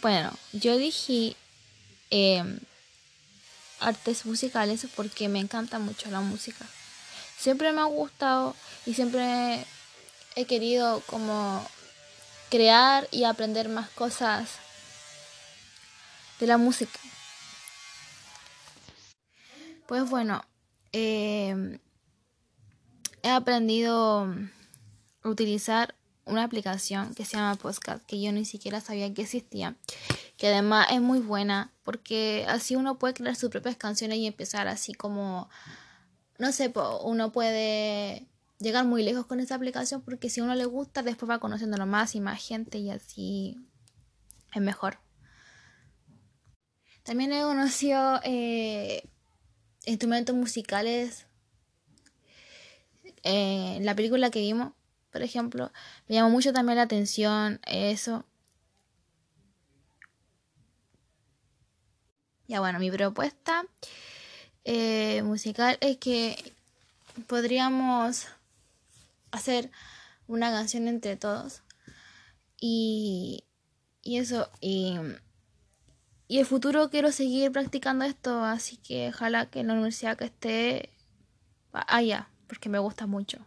Bueno, yo elegí em, artes musicales porque me encanta mucho la música. Siempre me ha gustado y siempre he querido como crear y aprender más cosas de la música. Pues bueno, em, he aprendido a utilizar una aplicación que se llama Podcast, que yo ni siquiera sabía que existía, que además es muy buena porque así uno puede crear sus propias canciones y empezar así como, no sé, uno puede llegar muy lejos con esa aplicación porque si uno le gusta después va conociéndolo más y más gente y así es mejor. También he conocido eh, instrumentos musicales en la película que vimos por ejemplo. Me llamó mucho también la atención eso. Ya bueno, mi propuesta eh, musical es que podríamos hacer una canción entre todos. Y, y eso, y, y el futuro quiero seguir practicando esto, así que ojalá que en la universidad que esté haya, porque me gusta mucho.